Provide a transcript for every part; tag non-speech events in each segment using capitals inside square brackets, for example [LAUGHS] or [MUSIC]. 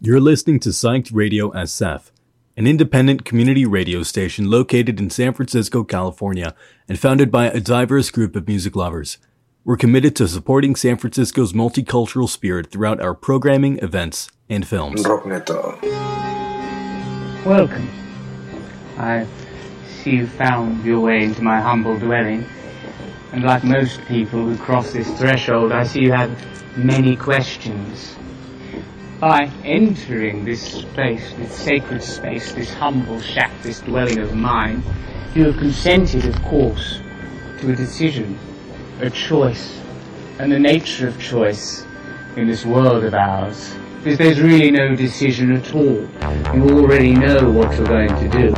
You're listening to Psyched Radio SF, an independent community radio station located in San Francisco, California, and founded by a diverse group of music lovers. We're committed to supporting San Francisco's multicultural spirit throughout our programming, events, and films. Rockneto. Welcome. I see you found your way into my humble dwelling. And like most people who cross this threshold, I see you have many questions. By entering this space, this sacred space, this humble shack, this dwelling of mine, you have consented, of course, to a decision, a choice, and the nature of choice in this world of ours. Because there's really no decision at all. You already know what you're going to do.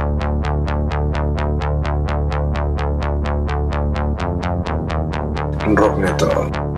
Rockneto. What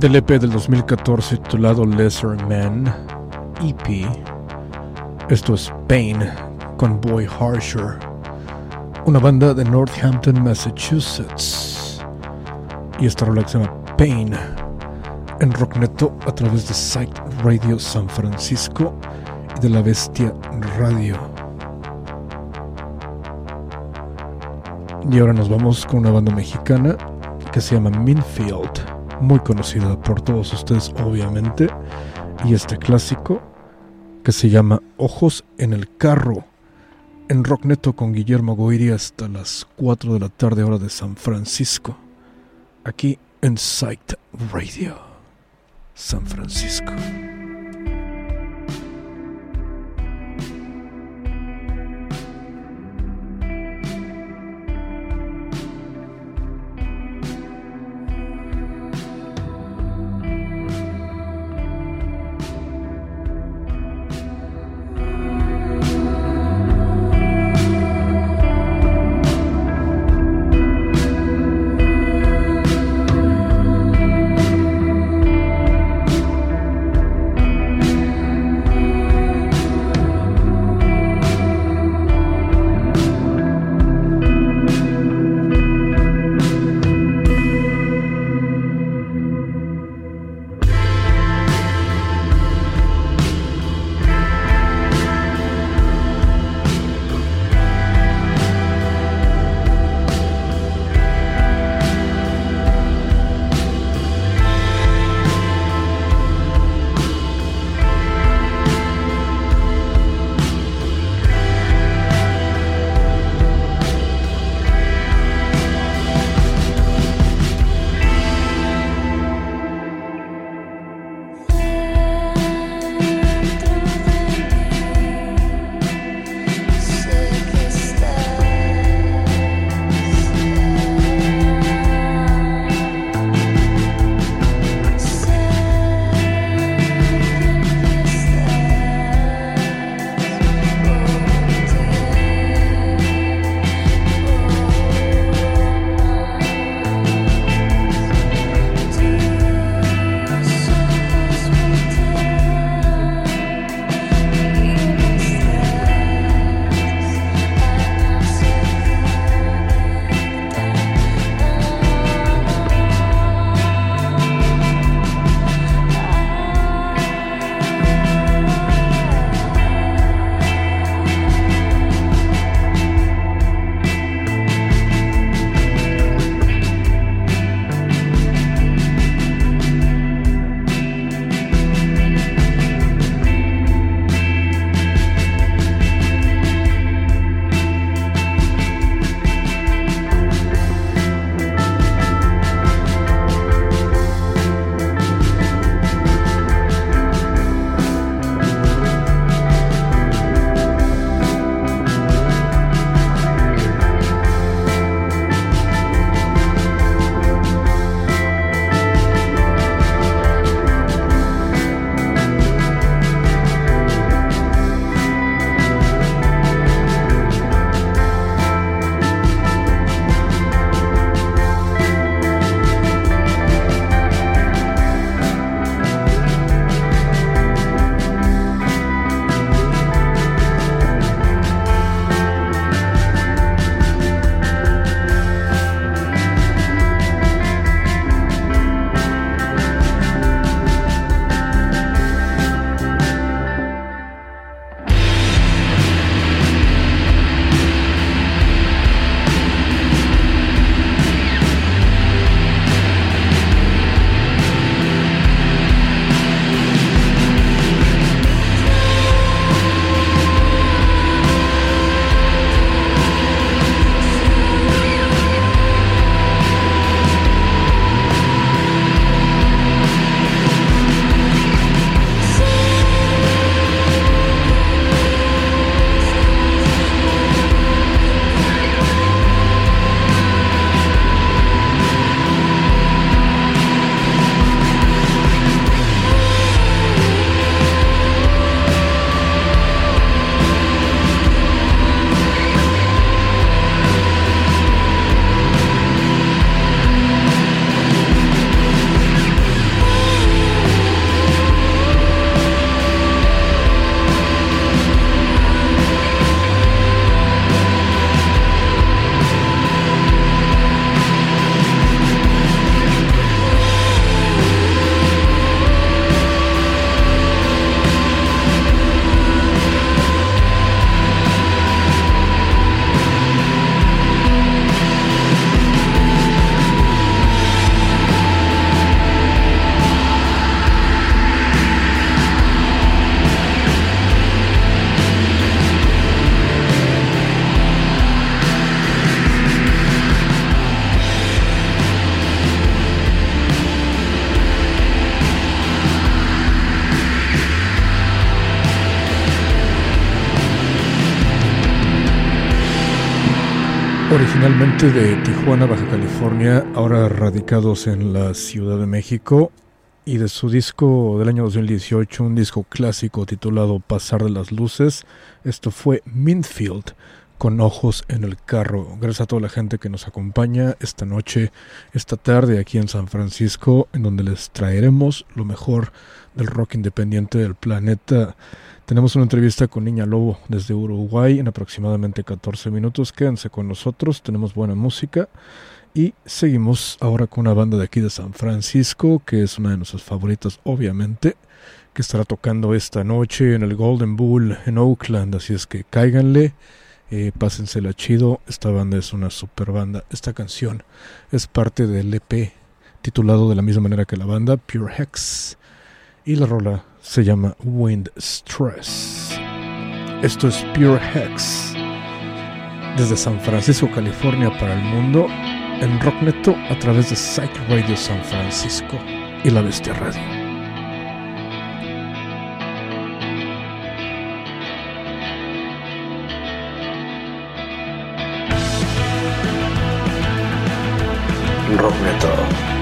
del EP del 2014 titulado Lesser Man EP. Esto es Pain con Boy Harsher, una banda de Northampton, Massachusetts. Y esta rola se llama Pain en Rockneto a través de Site Radio San Francisco y de La Bestia Radio. Y ahora nos vamos con una banda mexicana que se llama Minfield muy conocida por todos ustedes obviamente, y este clásico que se llama Ojos en el Carro, en Rockneto con Guillermo Goiri hasta las 4 de la tarde hora de San Francisco, aquí en Sight Radio, San Francisco. De Tijuana, Baja California, ahora radicados en la Ciudad de México, y de su disco del año 2018, un disco clásico titulado Pasar de las Luces, esto fue Minfield, con ojos en el carro. Gracias a toda la gente que nos acompaña esta noche, esta tarde aquí en San Francisco, en donde les traeremos lo mejor del rock independiente del planeta. Tenemos una entrevista con Niña Lobo desde Uruguay en aproximadamente 14 minutos. Quédense con nosotros, tenemos buena música. Y seguimos ahora con una banda de aquí de San Francisco, que es una de nuestras favoritas, obviamente, que estará tocando esta noche en el Golden Bull en Oakland. Así es que cáiganle, eh, pásensela chido. Esta banda es una super banda. Esta canción es parte del EP titulado de la misma manera que la banda, Pure Hex. Y la rola se llama Wind Stress. Esto es Pure Hex. Desde San Francisco, California para el mundo, en Rockneto a través de Psych Radio San Francisco y La Bestia Radio. Rockneto.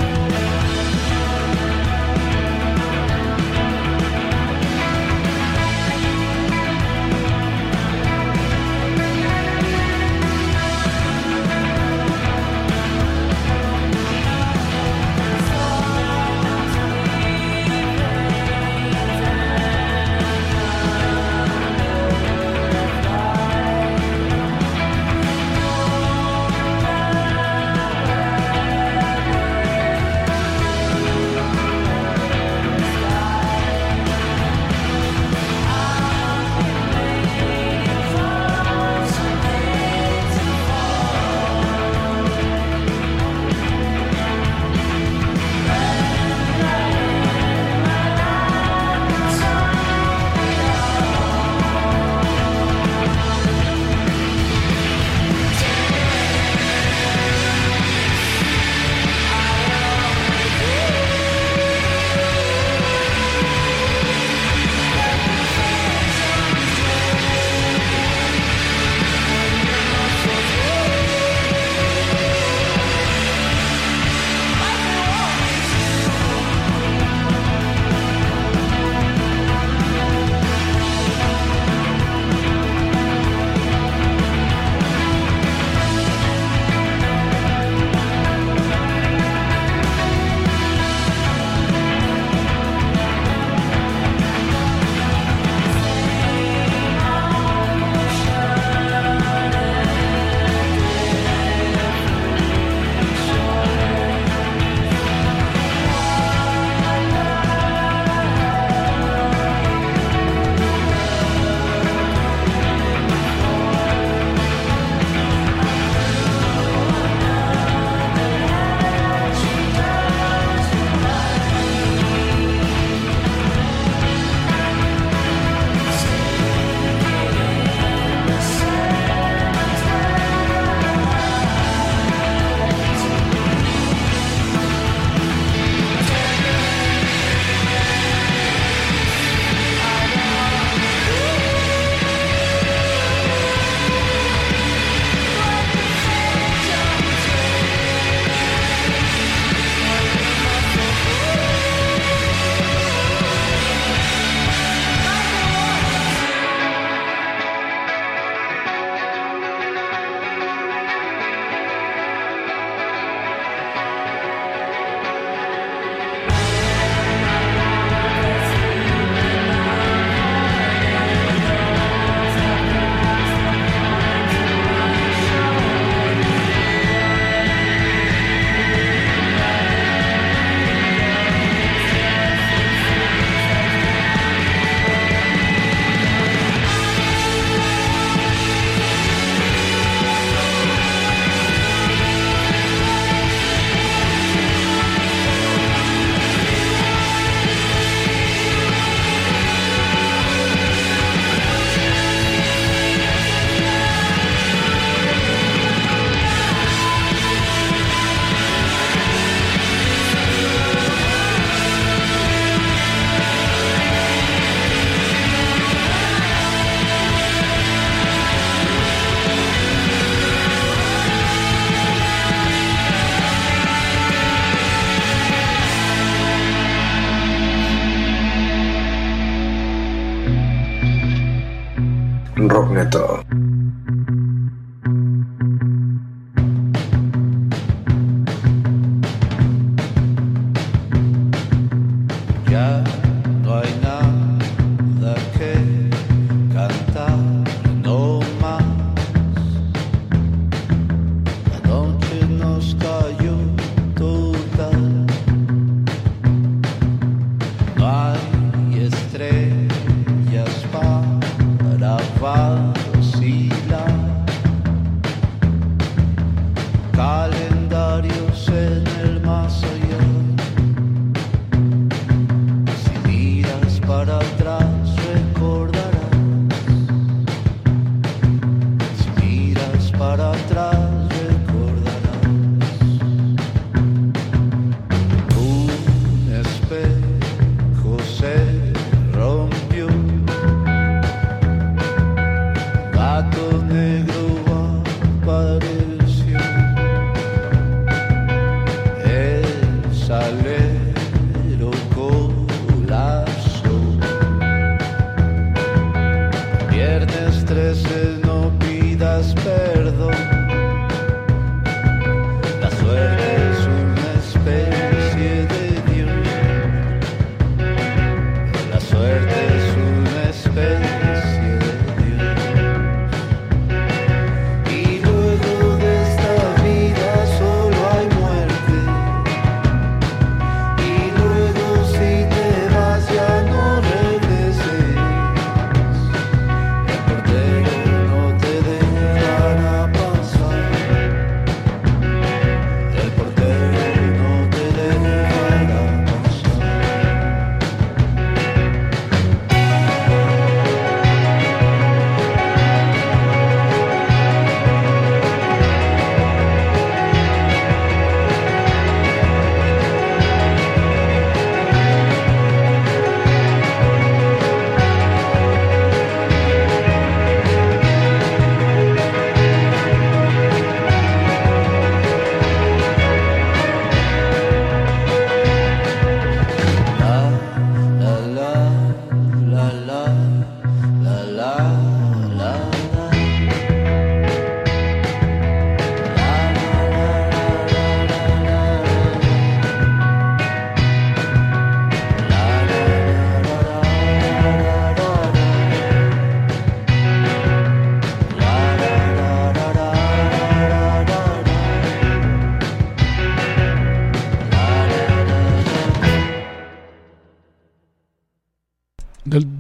thought oh. up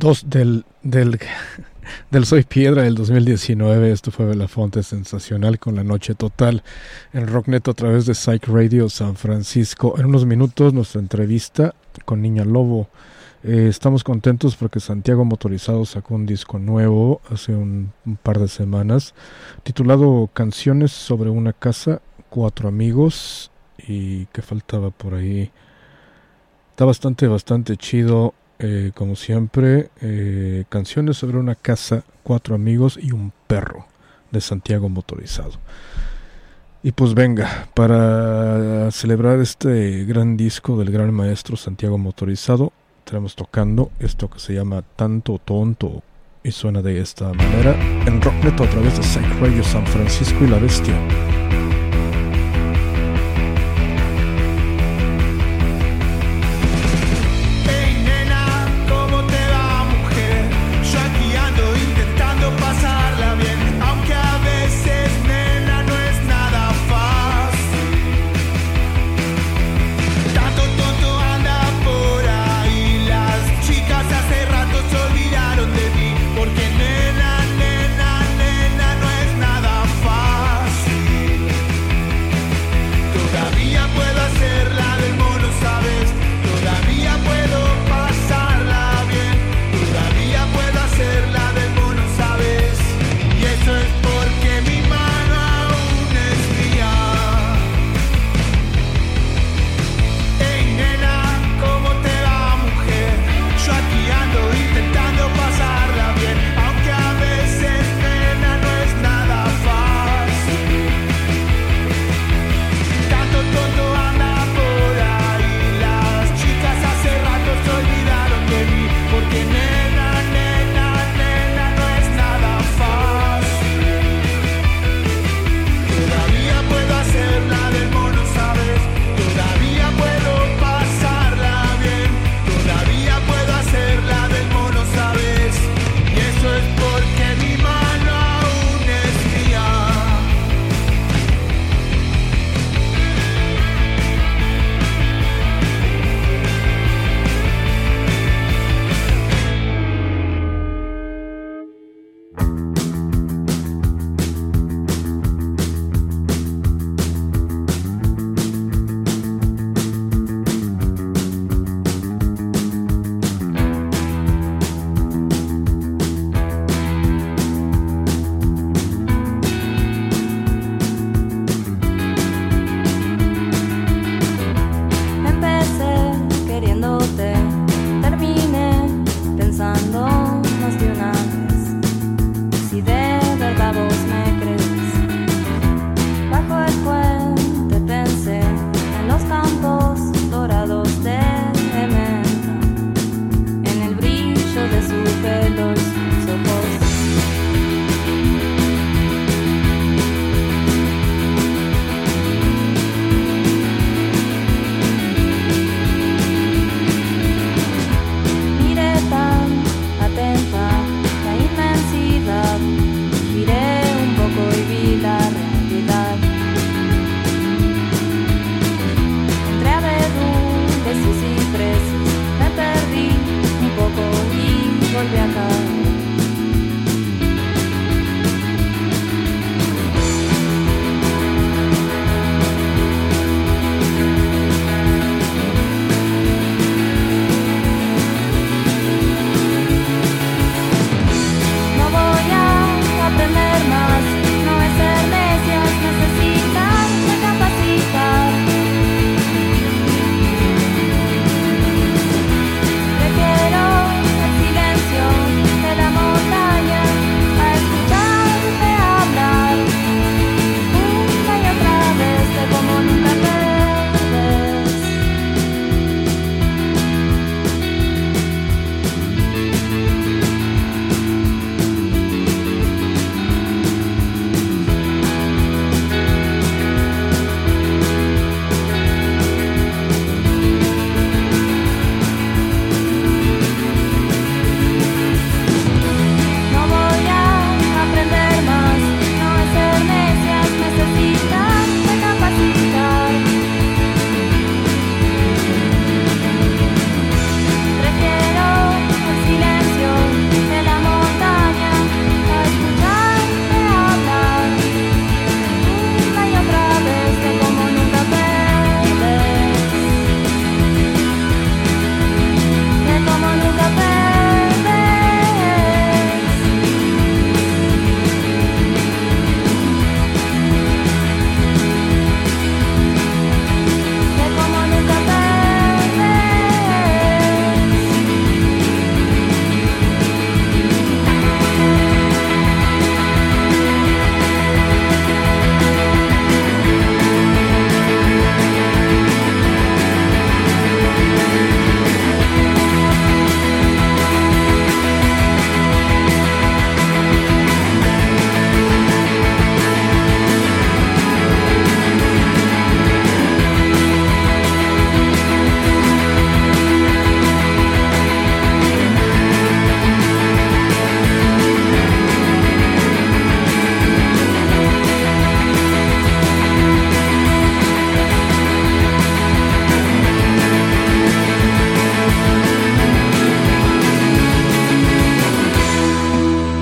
del, del, [LAUGHS] del Soy Piedra del 2019. Esto fue la fonte sensacional con la noche total en Rocknet a través de Psych Radio San Francisco. En unos minutos nuestra entrevista con Niña Lobo. Eh, estamos contentos porque Santiago Motorizado sacó un disco nuevo hace un, par de semanas titulado Canciones sobre una casa, cuatro amigos y que faltaba por ahí. Está bastante, bastante chido. Eh, como siempre, eh, canciones sobre una casa, cuatro amigos y un perro de Santiago Motorizado. Y pues venga, para celebrar este gran disco del gran maestro Santiago Motorizado, tenemos tocando esto que se llama Tanto Tonto y suena de esta manera en Rocknet a través de Psych Radio San Francisco y La Bestia.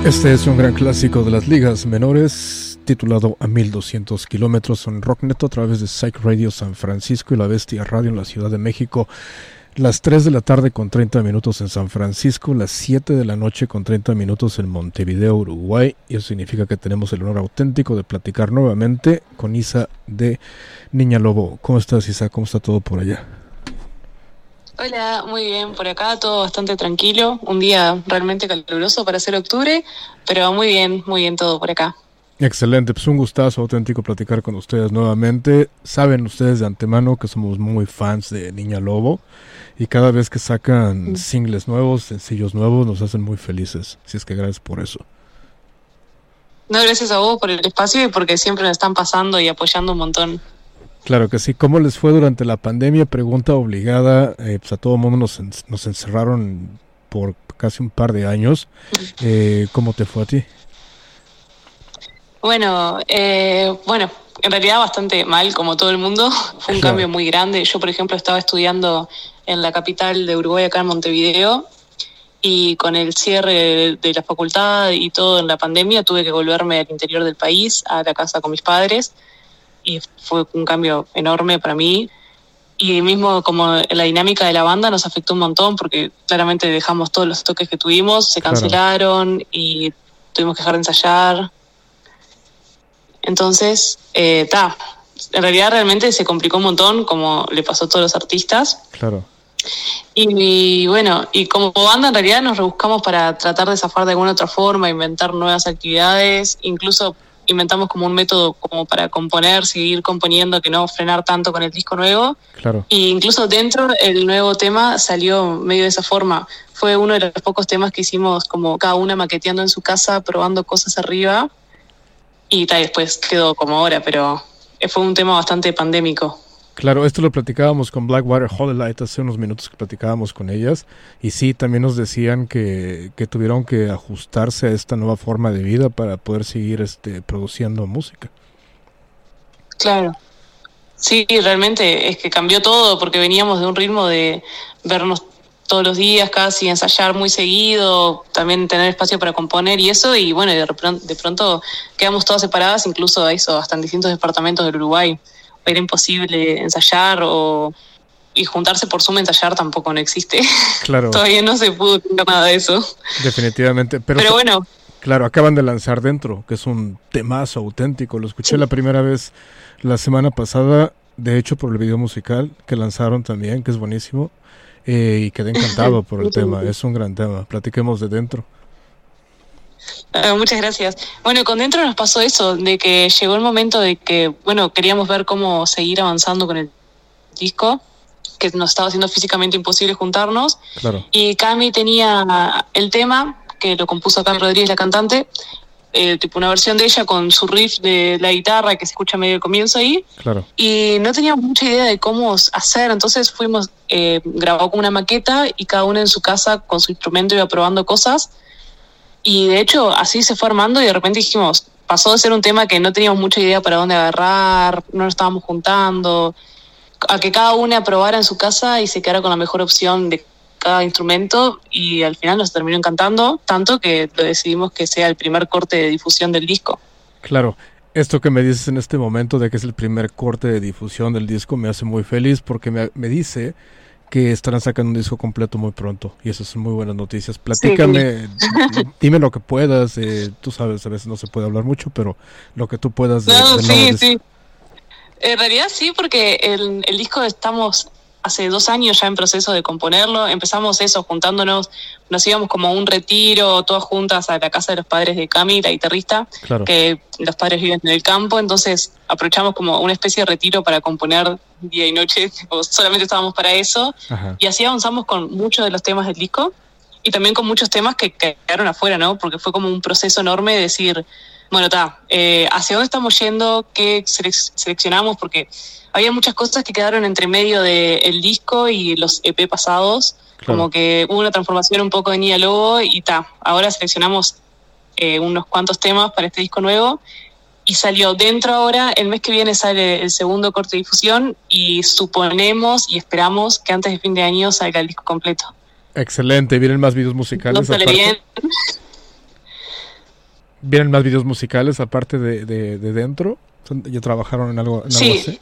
Este es un gran clásico de las ligas menores, titulado A 1200 kilómetros en Rockneto a través de Psych Radio San Francisco y La Bestia Radio en la Ciudad de México. Las 3 de la tarde con 30 minutos en San Francisco, las 7 de la noche con 30 minutos en Montevideo, Uruguay. Y eso significa que tenemos el honor auténtico de platicar nuevamente con Isa de Niña Lobo. ¿Cómo estás, Isa? ¿Cómo está todo por allá? Hola, muy bien, por acá todo bastante tranquilo, un día realmente caluroso para ser octubre, pero muy bien, muy bien todo por acá. Excelente, pues un gustazo auténtico platicar con ustedes nuevamente. Saben ustedes de antemano que somos muy fans de Niña Lobo y cada vez que sacan singles nuevos, sencillos nuevos, nos hacen muy felices. Así es que gracias por eso. No, gracias a vos por el espacio y porque siempre nos están pasando y apoyando un montón. Claro que sí. ¿Cómo les fue durante la pandemia? Pregunta obligada. Eh, pues a todo mundo nos, nos encerraron por casi un par de años. Eh, ¿Cómo te fue a ti? Bueno, eh, bueno, en realidad bastante mal, como todo el mundo. [LAUGHS] Fue un cambio muy grande. Yo, por ejemplo, estaba estudiando en la capital de Uruguay, acá en Montevideo, y con el cierre de la facultad y todo en la pandemia, tuve que volverme al interior del país, a la casa con mis padres, y fue un cambio enorme para mí. Y mismo como la dinámica de la banda nos afectó un montón porque claramente dejamos todos los toques que tuvimos, se cancelaron y tuvimos que dejar de ensayar. Entonces, eh, ta, en realidad realmente se complicó un montón como le pasó a todos los artistas. Claro. Y, bueno, y como banda en realidad nos rebuscamos para tratar de zafar de alguna otra forma, inventar nuevas actividades, incluso inventamos como un método como para componer, seguir componiendo, que no frenar tanto con el disco nuevo. Claro. Y incluso dentro el nuevo tema salió medio de esa forma. Fue uno de los pocos temas que hicimos como cada una maqueteando en su casa, probando cosas arriba. Y tal, después quedó como ahora, pero fue un tema bastante pandémico. Claro, esto lo platicábamos con Blackwater Light hace unos minutos que platicábamos con ellas y sí, también nos decían que, que, tuvieron que ajustarse a esta nueva forma de vida para poder seguir este, produciendo música. Claro, sí, realmente es que cambió todo porque veníamos de un ritmo de vernos todos los días casi, ensayar muy seguido, también tener espacio para componer y eso, y bueno, de, de pronto quedamos todas separadas, incluso eso, hasta en distintos departamentos del Uruguay era imposible ensayar o y juntarse por Zoom a ensayar tampoco no existe. [LAUGHS] Claro. Todavía no se pudo nada de eso. Definitivamente. Pero, Pero bueno. Claro, acaban de lanzar Dentro, que es un temazo auténtico. Lo escuché la primera vez la semana pasada, de hecho por el video musical que lanzaron también, que es buenísimo. Eh, y quedé encantado [LAUGHS] por el tema. Es un gran tema. Platiquemos de Dentro. Ah, muchas gracias. Bueno, con Dentro nos pasó eso, de que llegó el momento de que, bueno, queríamos ver cómo seguir avanzando con el disco, que nos estaba haciendo físicamente imposible juntarnos. Claro. Y Cami tenía el tema, que lo compuso Cami Rodríguez, la cantante, eh, tipo una versión de ella con su riff de la guitarra que se escucha medio al comienzo ahí. Claro. Y no teníamos mucha idea de cómo hacer, entonces fuimos, eh, grabó con una maqueta y cada uno en su casa con su instrumento iba probando cosas y de hecho así se fue armando y de repente dijimos, pasó de ser un tema que no teníamos mucha idea para dónde agarrar, no nos estábamos juntando, a que cada una probara en su casa y se quedara con la mejor opción de cada instrumento y al final nos terminó encantando, tanto que decidimos que sea el primer corte de difusión del disco. Claro, esto que me dices en este momento de que es el primer corte de difusión del disco me hace muy feliz porque me, me dice que estarán sacando un disco completo muy pronto y esas son muy buenas noticias. Platícame, [LAUGHS] dime lo que puedas, eh, tú sabes, a veces no se puede hablar mucho, pero lo que tú puedas. no, sí, sí. En realidad sí, porque el, el disco estamos hace dos años ya en proceso de componerlo. Empezamos eso juntándonos, nos íbamos como a un retiro, todas juntas a la casa de los padres de Cami, la guitarrista, que los padres viven en el campo, entonces aprovechamos como una especie de retiro para componer día y noche, solamente estábamos para eso, y así avanzamos con muchos de los temas del disco y también con muchos temas que quedaron afuera, ¿no? Porque fue como un proceso enorme de decir, bueno, está, eh, ¿hacia dónde estamos yendo? ¿Qué seleccionamos? Porque había muchas cosas que quedaron entre medio del disco y los EP pasados, como que hubo una transformación un poco de Nia Lobo y ta, ahora seleccionamos eh, unos cuantos temas para este disco nuevo y salió dentro ahora, el mes que viene sale el segundo corte de difusión y suponemos y esperamos que antes de fin de año salga el disco completo. Excelente, vienen más videos musicales. No sale bien. ¿Vienen más videos musicales aparte de, de, dentro? ¿Ya trabajaron en algo, sí, así?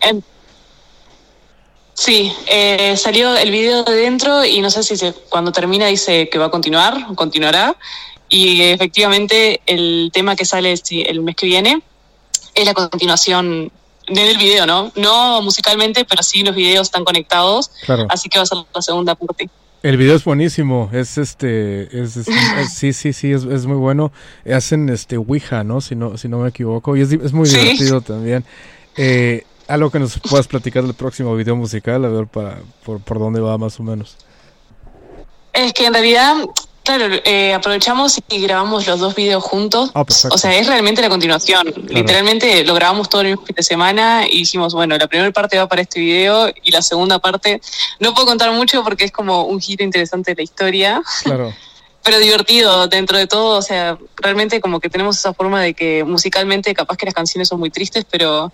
sí, eh, salió el video de dentro y no sé si se, cuando termina dice que va a continuar, continuará. Y efectivamente el tema que sale el mes que viene es la continuación del video, ¿no? No musicalmente, pero sí los videos están conectados. Claro. Así que va a ser la segunda parte. El video es buenísimo, es este, es, sí, sí, sí, es, es, muy bueno. Hacen este Ouija, ¿no? Si no, si no me equivoco, y es, es muy divertido también. Eh, algo que nos puedas platicar del próximo video musical, a ver para, por, por dónde va más o menos. Es que en realidad Claro, eh, aprovechamos y grabamos los dos videos juntos. Ah, o sea, es realmente la continuación. Literalmente lo grabamos todo el mismo fin de semana y dijimos, bueno, la primera parte va para este video y la segunda parte no puedo contar mucho porque es como un giro interesante de la historia. Claro. [LAUGHS] Pero divertido dentro de todo, o sea, realmente como que tenemos esa forma de que musicalmente capaz que las canciones son muy tristes, pero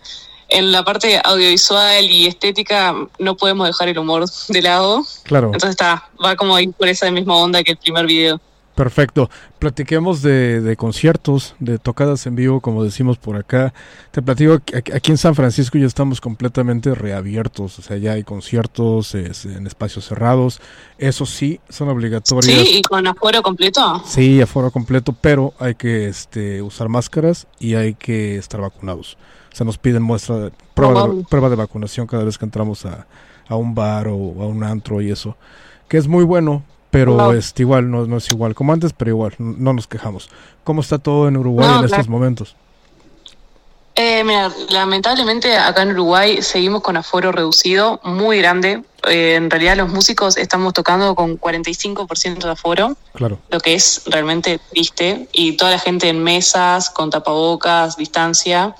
en la parte audiovisual y estética no podemos dejar el humor de lado. Claro. Entonces está, va como por esa misma onda que el primer video. Perfecto. Platiquemos de, conciertos, de tocadas en vivo, como decimos por acá. Te platico, aquí en San Francisco ya estamos completamente reabiertos, o sea, ya hay conciertos en espacios cerrados. Eso sí, son obligatorios. Sí, y con aforo completo. Sí, aforo completo, pero hay que este, usar máscaras y hay que estar vacunados se nos piden muestra de, prueba, de, prueba de vacunación cada vez que entramos a, un bar o a un antro y eso, que es muy bueno, pero este, igual no, no, es igual como antes, pero igual no nos quejamos. ¿Cómo está todo en Uruguay en estos momentos? Eh, mira, lamentablemente acá en Uruguay seguimos con aforo reducido, muy grande. Eh, en realidad los músicos estamos tocando con 45% de aforo, claro. lo que es realmente triste, y toda la gente en mesas, con tapabocas, distancia.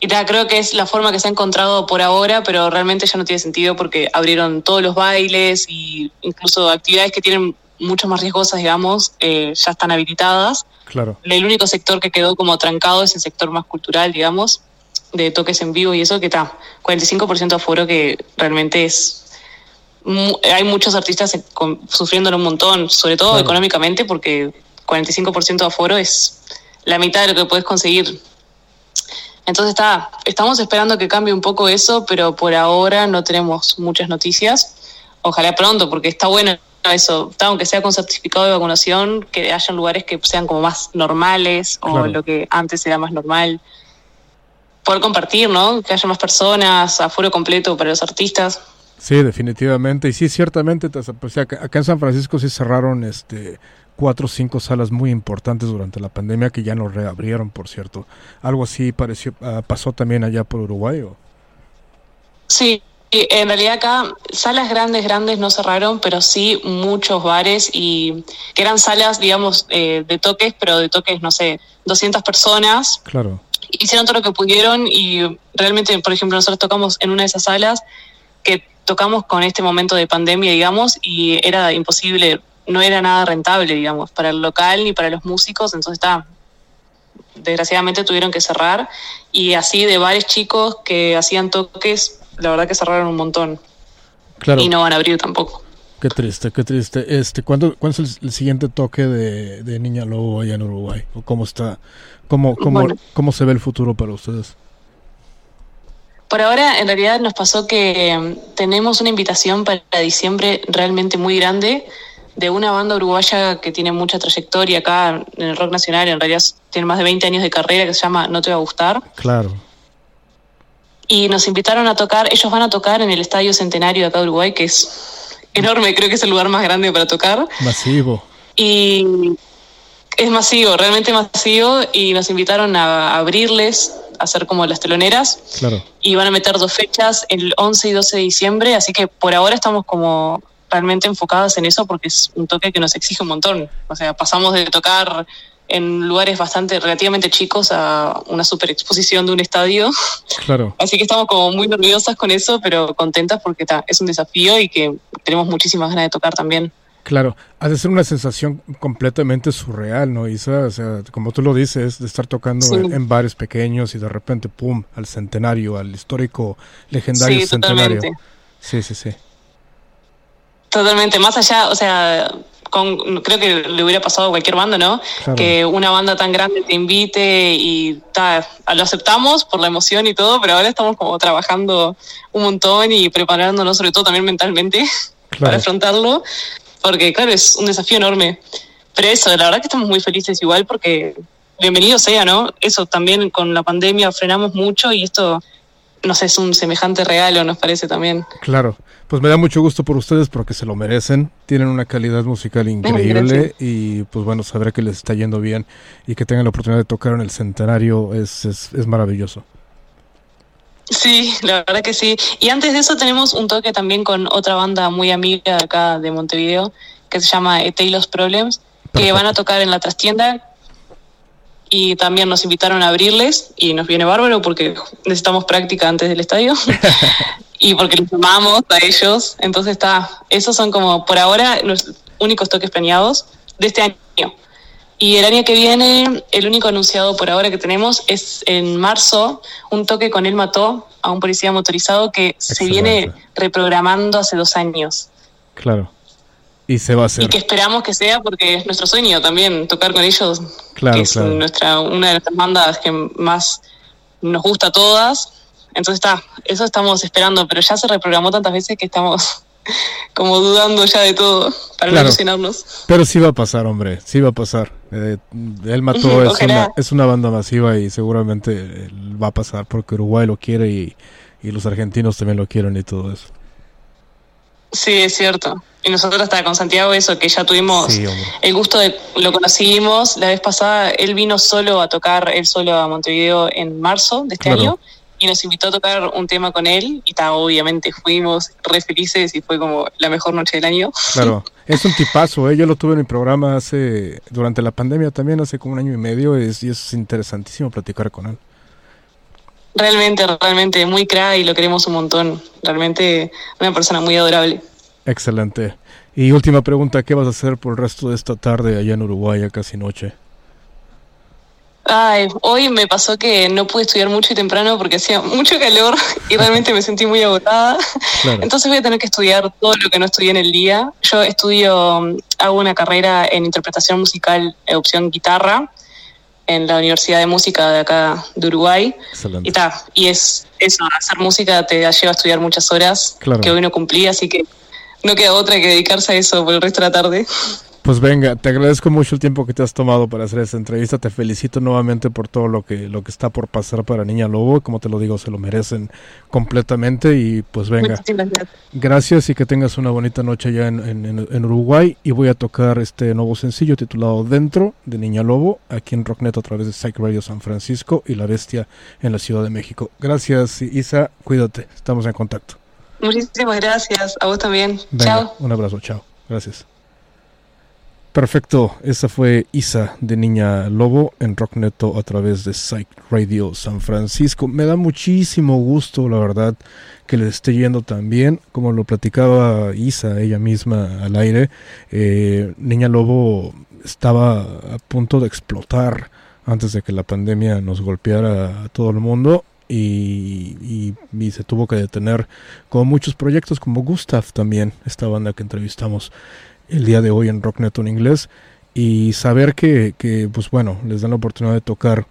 Y creo que es la forma que se ha encontrado por ahora, pero realmente ya no tiene sentido porque abrieron todos los bailes y incluso actividades que tienen mucho más riesgosas, digamos, eh, ya están habilitadas. Claro. El único sector que quedó como trancado es el sector más cultural, digamos, de toques en vivo y eso que está, 45% aforo que realmente es... Hay muchos artistas sufriéndolo un montón, sobre todo económicamente, porque 45% de aforo es la mitad de lo que puedes conseguir entonces está, estamos esperando que cambie un poco eso, pero por ahora no tenemos muchas noticias. Ojalá pronto, porque está bueno eso, aunque sea con certificado de vacunación, que haya lugares que sean como más normales o lo que antes era más normal. Poder compartir, ¿no? Que haya más personas, aforo completo para los artistas. Sí, definitivamente. Y sí, ciertamente, pues, acá en San Francisco sí cerraron este cuatro o cinco salas muy importantes durante la pandemia que ya no reabrieron, por cierto. ¿Algo así pareció, ah, pasó también allá por Uruguay? ¿o? Sí, en realidad acá salas grandes, grandes no cerraron, pero sí muchos bares y que eran salas, digamos, eh, de toques, pero de toques, no sé, 200 personas. Claro. Hicieron todo lo que pudieron y realmente, por ejemplo, nosotros tocamos en una de esas salas que tocamos con este momento de pandemia, digamos, y era imposible no era nada rentable, digamos, para el local ni para los músicos, entonces está. Desgraciadamente tuvieron que cerrar y así de varios chicos que hacían toques, la verdad que cerraron un montón. Claro. Y no van a abrir tampoco. Qué triste, qué triste. Este, ¿cuándo, ¿Cuándo es el, siguiente toque de, de, Niña Lobo allá en Uruguay? ¿O cómo está? ¿Cómo, cómo, ¿Cómo se ve el futuro para ustedes? Por ahora, en realidad nos pasó que em, tenemos una invitación para diciembre realmente muy grande de una banda uruguaya que tiene mucha trayectoria acá en el rock nacional, en realidad tiene más de 20 años de carrera, que se llama No Te Va a Gustar. Claro. Y nos invitaron a tocar, ellos van a tocar en el Estadio Centenario de acá de Uruguay, que es enorme, creo que es el lugar más grande para tocar. Masivo. Y es masivo, realmente masivo, y nos invitaron a abrirles, a hacer como las teloneras. Claro. Y van a meter dos fechas, el 11 y 12 de diciembre, así que por ahora estamos como realmente enfocadas en eso porque es un toque que nos exige un montón. O sea, pasamos de tocar en lugares bastante relativamente chicos a una super exposición de un estadio. Claro. [LAUGHS] Así que estamos como muy nerviosas con eso, pero contentas porque está es un desafío y que tenemos muchísimas ganas de tocar también. Claro, ha de ser una sensación completamente surreal, ¿no, Isa? O sea, como tú lo dices, de estar tocando en, bares pequeños y de repente, ¡pum!, al centenario, al histórico, legendario centenario. Sí, sí, sí. Totalmente, más allá, o sea, con, creo que le hubiera pasado a cualquier banda, ¿no? Claro. Que una banda tan grande te invite y ta, lo aceptamos por la emoción y todo, pero ahora estamos como trabajando un montón y preparándonos sobre todo también mentalmente [LAUGHS] Claro. para afrontarlo, porque claro, es un desafío enorme. Pero eso, la verdad que estamos muy felices igual porque bienvenido sea, ¿no? Eso también con la pandemia frenamos mucho y esto, no sé, es un semejante regalo, nos parece también. Claro, pues me da mucho gusto por ustedes porque se lo merecen, tienen una calidad musical increíble gracias. y pues bueno, saber que les está yendo bien y que tengan la oportunidad de tocar en el centenario es, es, es maravilloso. Sí, la verdad que sí. Y antes de eso tenemos un toque también con otra banda muy amiga de acá de Montevideo que se llama Tale of Problems, que van a tocar en la trastienda y también nos invitaron a abrirles y nos viene bárbaro porque necesitamos práctica antes del estadio [LAUGHS] y porque los amamos a ellos. Entonces está, esos son como por ahora los únicos toques planeados de este año. Y el año que viene, el único anunciado por ahora que tenemos es en marzo, un toque con él mató a un policía motorizado que se viene reprogramando hace dos años. Claro. Y se va a hacer. Y que esperamos que sea porque es nuestro sueño también tocar con ellos, Claro, que es claro. nuestra, una de nuestras bandas que más nos gusta a todas. Entonces está, eso estamos esperando, pero ya se reprogramó tantas veces que estamos [LAUGHS] como dudando ya de todo para Claro. no ilusionarnos. Pero sí va a pasar, hombre, sí va a pasar. Eh, él mató, es, una, es una banda masiva y seguramente eh, va a pasar porque Uruguay lo quiere y, y los argentinos también lo quieren y todo eso. Sí, es cierto. Y nosotros hasta con Santiago eso, que ya tuvimos Sí, el gusto de, lo conocimos la vez pasada, él vino solo a tocar, él solo a Montevideo en marzo de este Claro. año y nos invitó a tocar un tema con él y ta, obviamente fuimos re felices y fue como la mejor noche del año. Claro, [LAUGHS] es un tipazo, ¿eh? yo lo tuve en mi programa hace, durante la pandemia también, hace como un año y medio, es, y es interesantísimo platicar con él. Realmente, realmente muy crack y lo queremos un montón. Realmente una persona muy adorable. Excelente. Y última pregunta, ¿qué vas a hacer por el resto de esta tarde allá en Uruguay, ya casi noche? Ay, hoy me pasó que no pude estudiar mucho y temprano porque hacía mucho calor y realmente me sentí muy agotada. Claro. Entonces voy a tener que estudiar todo lo que no estudié en el día. Yo estudio, mm, hago una carrera en interpretación musical, eh, opción guitarra, en la Universidad de Música de acá de Uruguay. Excelente. Y ta, y es eso, hacer música te lleva a estudiar muchas horas Claro. que hoy no cumplí, así que no queda otra que dedicarse a eso por el resto de la tarde. Pues venga, te agradezco mucho el tiempo que te has tomado para hacer esta entrevista. Te felicito nuevamente por todo lo que, lo que está por pasar para Niña Lobo. Como te lo digo, se lo merecen completamente. Y pues venga, Muchísimas gracias. gracias y que tengas una bonita noche allá en, en- en- en Uruguay. Y voy a tocar este nuevo sencillo titulado Dentro de Niña Lobo, aquí en Rocknet a través de Psych Radio San Francisco y La Bestia en la Ciudad de México. Gracias, Isa. Cuídate. Estamos en contacto. Muchísimas gracias. A vos también. Venga, Chao. un abrazo, chao. Gracias. Perfecto, esa fue Isa de Niña Lobo en Rockneto a través de Psych Radio San Francisco. Me da muchísimo gusto, la verdad, que le esté yendo tan bien. Como lo platicaba Isa ella misma al aire, eh, Niña Lobo estaba a punto de explotar antes de que la pandemia nos golpeara a todo el mundo. Y, y- y se tuvo que detener con muchos proyectos como Gustav también, esta banda que entrevistamos el día de hoy en Rocknet en inglés y saber que, que, pues bueno, les dan la oportunidad de tocar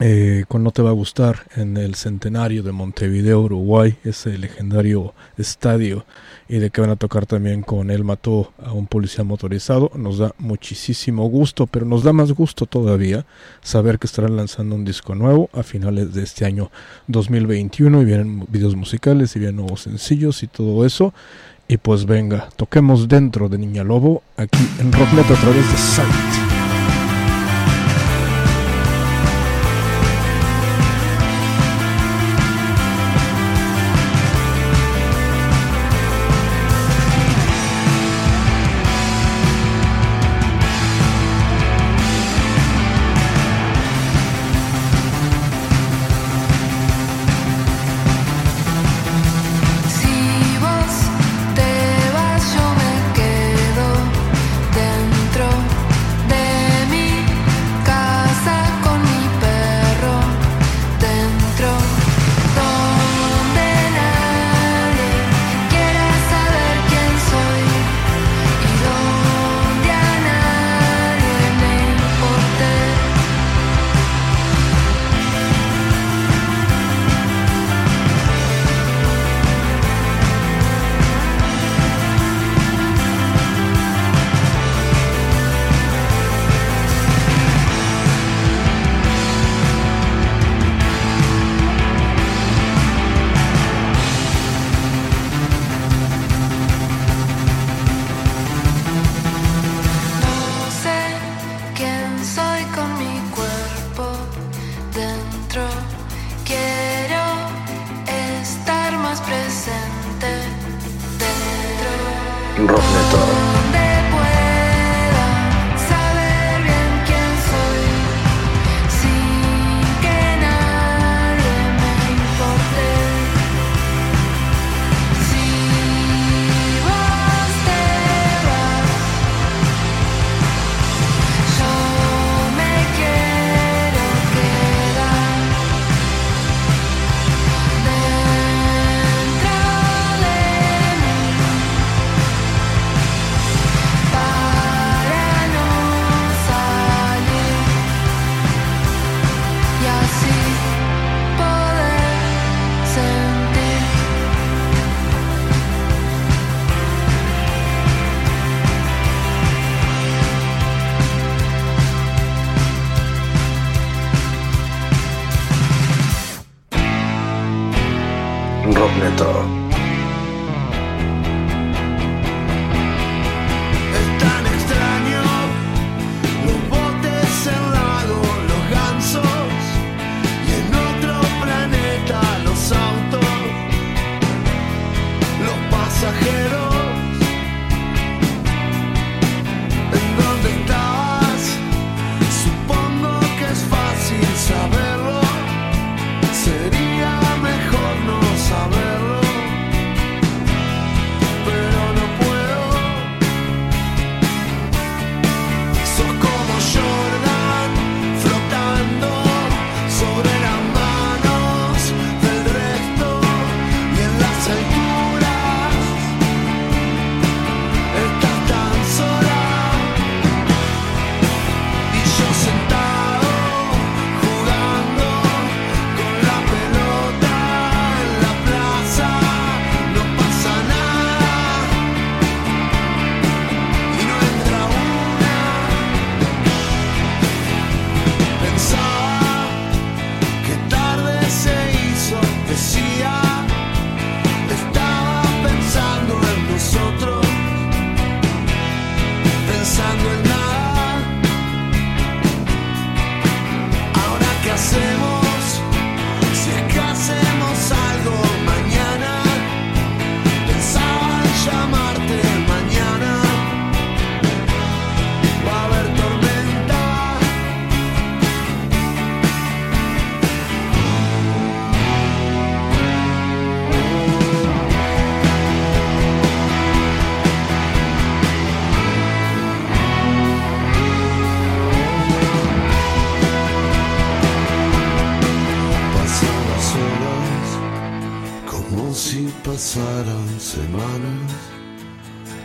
eh, con No Te Va a Gustar en el centenario de Montevideo, Uruguay, ese legendario estadio, y de que van a tocar también con Él Mató a un policía motorizado, nos da muchísimo gusto, pero nos da más gusto todavía saber que estarán lanzando un disco nuevo a finales de este año 2021 y vienen videos musicales y vienen nuevos sencillos y todo eso. Y pues venga, toquemos dentro de Niña Lobo aquí en Rocknet a través de Sight.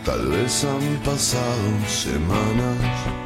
Tal vez han pasado semanas.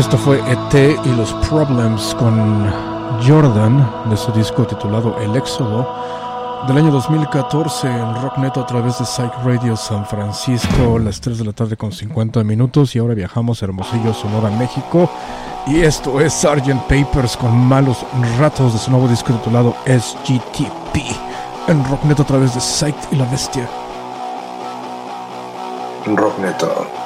Esto fue ET y los Problems con Jordan de su disco titulado El Éxodo del año 2014 en Rockneto a través de Psych Radio San Francisco, las 3 de la tarde con 50 minutos y ahora viajamos a Hermosillo, Sonora, México y esto es Sgt. Papers con malos ratos de su nuevo disco titulado SGTP en Rockneto a través de Psych y la Bestia. Rockneto.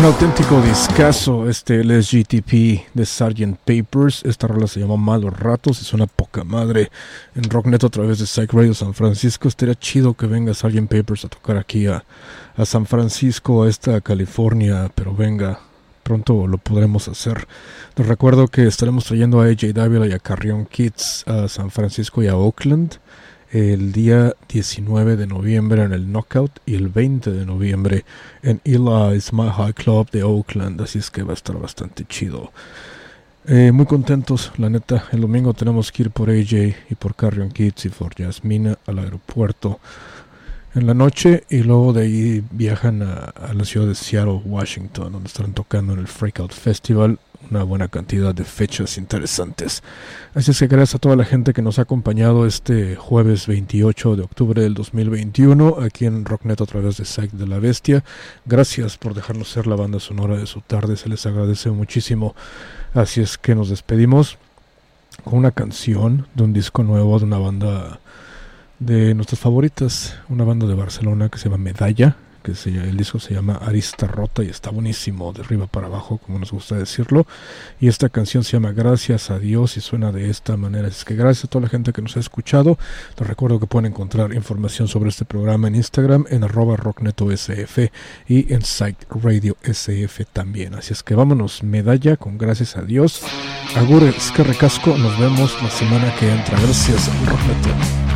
Un auténtico discazo, este LSGTP de Sgt. Papers. Esta rola se llama Malos Ratos, es una poca madre en Rocknet a través de Psych Radio San Francisco. Estaría chido que venga Sgt. Papers a tocar aquí a, a San Francisco, a esta California, pero venga, pronto lo podremos hacer. Les recuerdo que estaremos trayendo a AJ Dávila y a Carrion Kids a San Francisco y a Oakland el día 19 de noviembre en el Knockout y el 20 de noviembre en Eli's My High Club de Oakland, así es que va a estar bastante chido. Eh, muy contentos, la neta. El domingo tenemos que ir por AJ y por Carrion Kids y por Jasmina al aeropuerto en la noche y luego de ahí viajan a, a la ciudad de Seattle, Washington, donde estarán tocando en el Freakout Festival una buena cantidad de fechas interesantes. Así es que gracias a toda la gente que nos ha acompañado este jueves 28 de octubre del 2021 aquí en Rocknet a través de Psych de la Bestia. Gracias por dejarnos ser la banda sonora de su tarde, se les agradece muchísimo. Así es que nos despedimos con una canción de un disco nuevo de una banda de nuestras favoritas, una banda de Barcelona que se llama Medalla que se, el disco se llama Arista Rota y está buenísimo, de arriba para abajo, como nos gusta decirlo. Y esta canción se llama Gracias a Dios y suena de esta manera. Es que gracias a toda la gente que nos ha escuchado. Les recuerdo que pueden encontrar información sobre este programa en Instagram, en arroba rockneto.sf y en Site Radio SF también. Así es que vámonos, medalla con Gracias a Dios. Agur, es que recasco, nos vemos la semana que entra. Gracias, Rockneto.